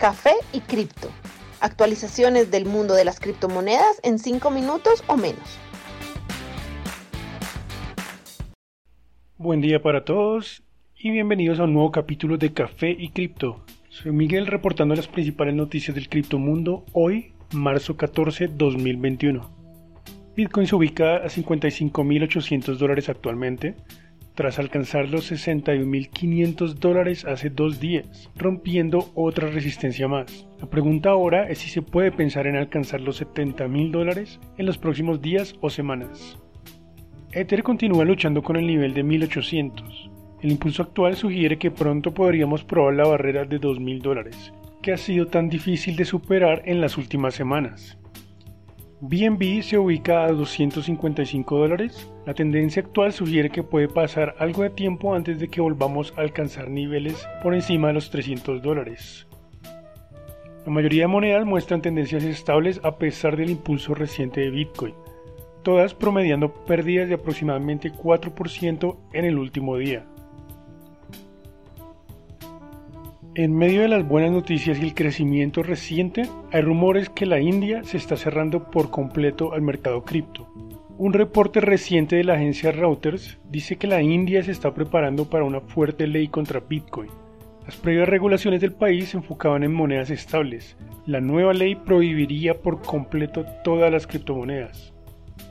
Café y Cripto. Actualizaciones del mundo de las criptomonedas en 5 minutos o menos. Buen día para todos y bienvenidos a un nuevo capítulo de Café y Cripto. Soy Miguel reportando las principales noticias del criptomundo hoy, marzo 14, 2021. Bitcoin se ubica a 55.800 dólares actualmente, tras alcanzar los 61.500 dólares hace dos días, rompiendo otra resistencia más. La pregunta ahora es si se puede pensar en alcanzar los 70.000 dólares en los próximos días o semanas. Ether continúa luchando con el nivel de 1.800. El impulso actual sugiere que pronto podríamos probar la barrera de 2.000 dólares, que ha sido tan difícil de superar en las últimas semanas. BNB se ubica a 255 dólares. La tendencia actual sugiere que puede pasar algo de tiempo antes de que volvamos a alcanzar niveles por encima de los 300 dólares. La mayoría de monedas muestran tendencias estables a pesar del impulso reciente de Bitcoin, todas promediando pérdidas de aproximadamente 4% en el último día. En medio de las buenas noticias y el crecimiento reciente, hay rumores que la India se está cerrando por completo al mercado cripto. Un reporte reciente de la agencia Reuters dice que la India se está preparando para una fuerte ley contra Bitcoin. Las previas regulaciones del país se enfocaban en monedas estables. La nueva ley prohibiría por completo todas las criptomonedas.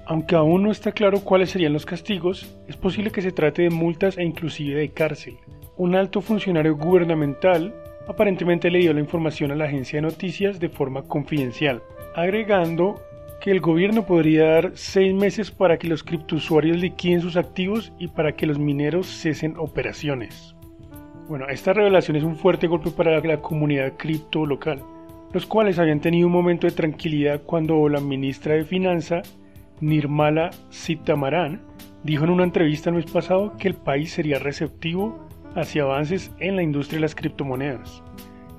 Aunque aún no está claro cuáles serían los castigos, es posible que se trate de multas e inclusive de cárcel un alto funcionario gubernamental aparentemente le dio la información a la agencia de noticias de forma confidencial, agregando que el gobierno podría dar seis meses para que los criptousuarios liquiden sus activos y para que los mineros cesen operaciones. Bueno, esta revelación es un fuerte golpe para la comunidad cripto local, los cuales habían tenido un momento de tranquilidad cuando la ministra de Finanzas, Nirmala Sitamaran, dijo en una entrevista el mes pasado que el país sería receptivo hacia avances en la industria de las criptomonedas.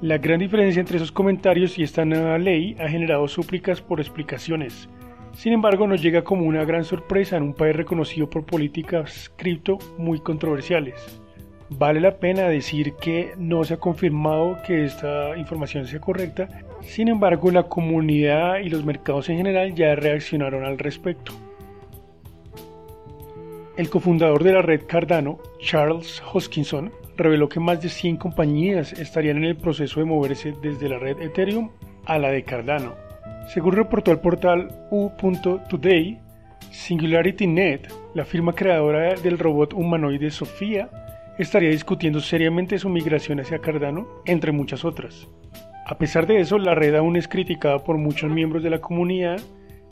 La gran diferencia entre esos comentarios y esta nueva ley ha generado súplicas por explicaciones. Sin embargo, nos llega como una gran sorpresa en un país reconocido por políticas cripto muy controversiales. Vale la pena decir que no se ha confirmado que esta información sea correcta, sin embargo la comunidad y los mercados en general ya reaccionaron al respecto. El cofundador de la red Cardano, Charles Hoskinson, reveló que más de 100 compañías estarían en el proceso de moverse desde la red Ethereum a la de Cardano. Según reportó el portal U.Today, SingularityNet, la firma creadora del robot humanoide Sofía, estaría discutiendo seriamente su migración hacia Cardano, entre muchas otras. A pesar de eso, la red aún es criticada por muchos miembros de la comunidad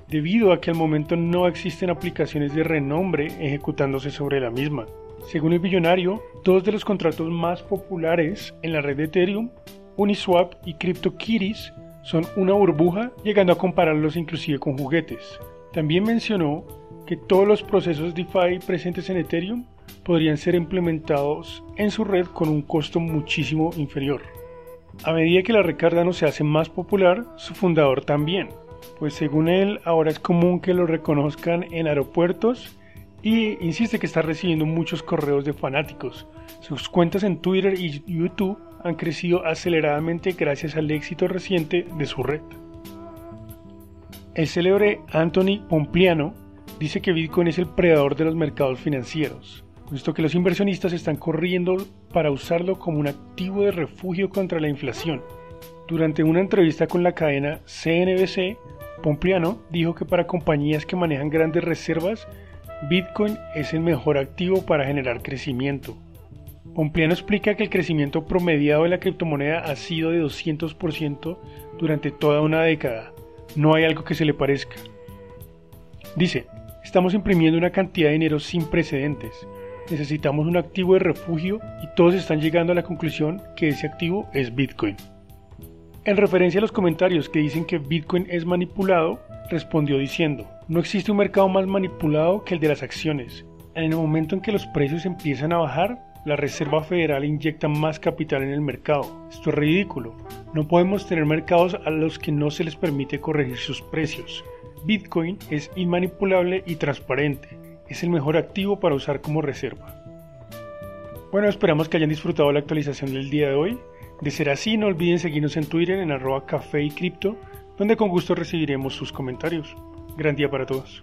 debido a que al momento no existen aplicaciones de renombre ejecutándose sobre la misma. Según el billonario, dos de los contratos más populares en la red de Ethereum, Uniswap y CryptoKitties, son una burbuja, llegando a compararlos inclusive con juguetes. También mencionó que todos los procesos DeFi presentes en Ethereum podrían ser implementados en su red con un costo muchísimo inferior. A medida que la red Cardano se hace más popular, su fundador también, pues según él ahora es común que lo reconozcan en aeropuertos y insiste que está recibiendo muchos correos de fanáticos. Sus cuentas en Twitter y YouTube han crecido aceleradamente gracias al éxito reciente de su red. El célebre Anthony Pompliano dice que Bitcoin es el predador de los mercados financieros, puesto que los inversionistas están corriendo para usarlo como un activo de refugio contra la inflación. Durante una entrevista con la cadena CNBC, Pompliano dijo que para compañías que manejan grandes reservas, Bitcoin es el mejor activo para generar crecimiento. Pompliano explica que el crecimiento promediado de la criptomoneda ha sido de 200% durante toda una década. No hay algo que se le parezca. Dice, estamos imprimiendo una cantidad de dinero sin precedentes. Necesitamos un activo de refugio y todos están llegando a la conclusión que ese activo es Bitcoin. En referencia a los comentarios que dicen que Bitcoin es manipulado, respondió diciendo, no existe un mercado más manipulado que el de las acciones. En el momento en que los precios empiezan a bajar, la Reserva Federal inyecta más capital en el mercado. Esto es ridículo. No podemos tener mercados a los que no se les permite corregir sus precios. Bitcoin es inmanipulable y transparente. Es el mejor activo para usar como reserva. Bueno, esperamos que hayan disfrutado la actualización del día de hoy. De ser así, no olviden seguirnos en Twitter en arroba café donde con gusto recibiremos sus comentarios. Gran día para todos.